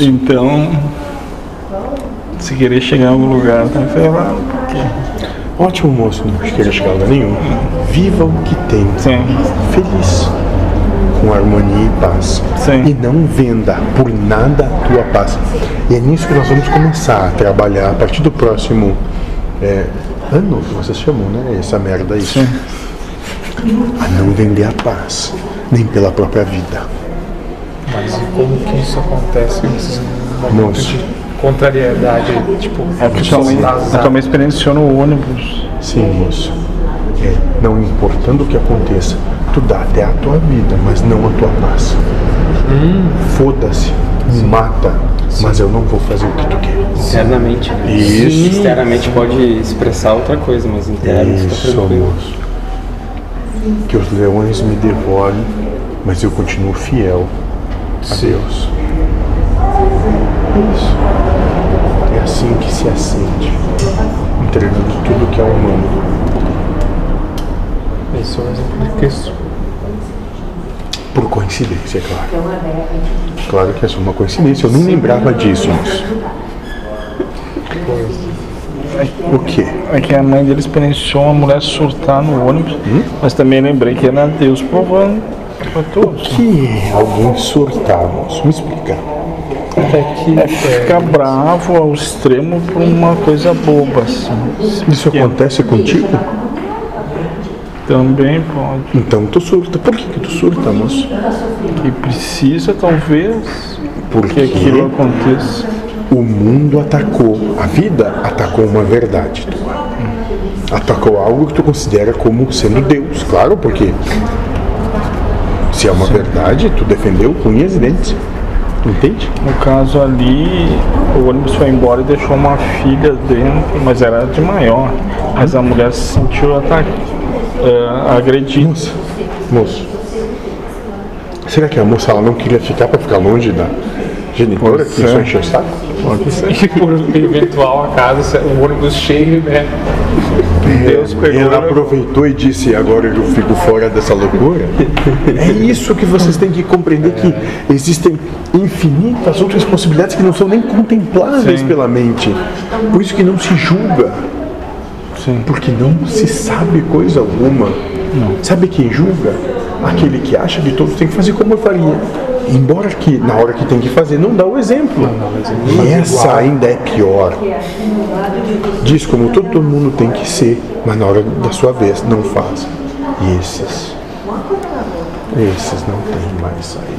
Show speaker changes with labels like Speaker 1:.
Speaker 1: Então, se querer chegar em algum lugar, tá ferrado. Porque...
Speaker 2: Ótimo moço, não queira chegar a lugar nenhum. Viva o que tem.
Speaker 1: Sim.
Speaker 2: Feliz. Com harmonia e paz.
Speaker 1: Sim.
Speaker 2: E não venda por nada a tua paz. E é nisso que nós vamos começar a trabalhar a partir do próximo é, ano que vocês chamam, né? Essa merda aí.
Speaker 1: Sim.
Speaker 2: A não vender a paz, nem pela própria vida.
Speaker 3: Mas e como que isso acontece nesses momentos de contrariedade? Tipo,
Speaker 1: É porque tua mãe, a tua mãe experienciou no ônibus.
Speaker 2: Sim, moço. É, não importando o que aconteça, tu dá até a tua vida, mas não a tua paz. Foda-se, me mata, mas eu não vou fazer o que tu quer.
Speaker 4: Internamente, né?
Speaker 2: Isso.
Speaker 4: Externamente pode expressar outra coisa, mas interno fica
Speaker 2: Isso, moço. Que os leões me devorem, mas eu continuo fiel Deus. Isso. É assim que se acende, entregando tudo que é humano.
Speaker 3: Esse é Cristo.
Speaker 2: Por coincidência, é claro. Claro que é só uma coincidência, eu nem lembrava disso, moço. O quê?
Speaker 1: É que a mãe dele experienciou uma mulher surtar no ônibus, mas também lembrei que era Deus provando todos.
Speaker 2: Que é alguém surtar, moço? Me explica.
Speaker 3: Até que
Speaker 1: É ficar bravo ao extremo por uma coisa boba, assim.
Speaker 2: Isso acontece contigo?
Speaker 1: Também pode.
Speaker 2: Então tu surta. Por que, que tu surta, moço?
Speaker 1: Que precisa, talvez,
Speaker 2: Porque
Speaker 1: que aquilo aconteça.
Speaker 2: o mundo atacou, a vida atacou uma verdade tua. Atacou algo que tu considera como sendo Deus, claro, porque se é uma verdade, tu defendeu com unhas e dentes. Entende?
Speaker 1: No caso ali, o ônibus foi embora e deixou uma filha dentro, mas era de maior. Mas a mulher se sentiu ataque, é, agredida.
Speaker 2: Moça, moço. Será que a moça ela não queria ficar para ficar longe da genitora que só encheu o saco?
Speaker 3: E por eventual acaso, o ônibus cheio, né?
Speaker 1: Deus pegou
Speaker 2: Ela
Speaker 1: e
Speaker 2: aproveitou e disse: Agora eu fico fora dessa loucura. É isso que vocês têm que compreender: que existem infinitas outras possibilidades que não são nem contempláveis
Speaker 1: Sim.
Speaker 2: pela mente. Por isso que não se julga,
Speaker 1: Sim.
Speaker 2: porque não se sabe coisa alguma. Sabe quem julga? Aquele que acha que todos têm que fazer como eu faria. Embora que na hora que tem que fazer não dá o exemplo. E essa ainda é pior. Diz como todo mundo tem que ser, mas na hora da sua vez não faz. E esses, esses não têm mais saída.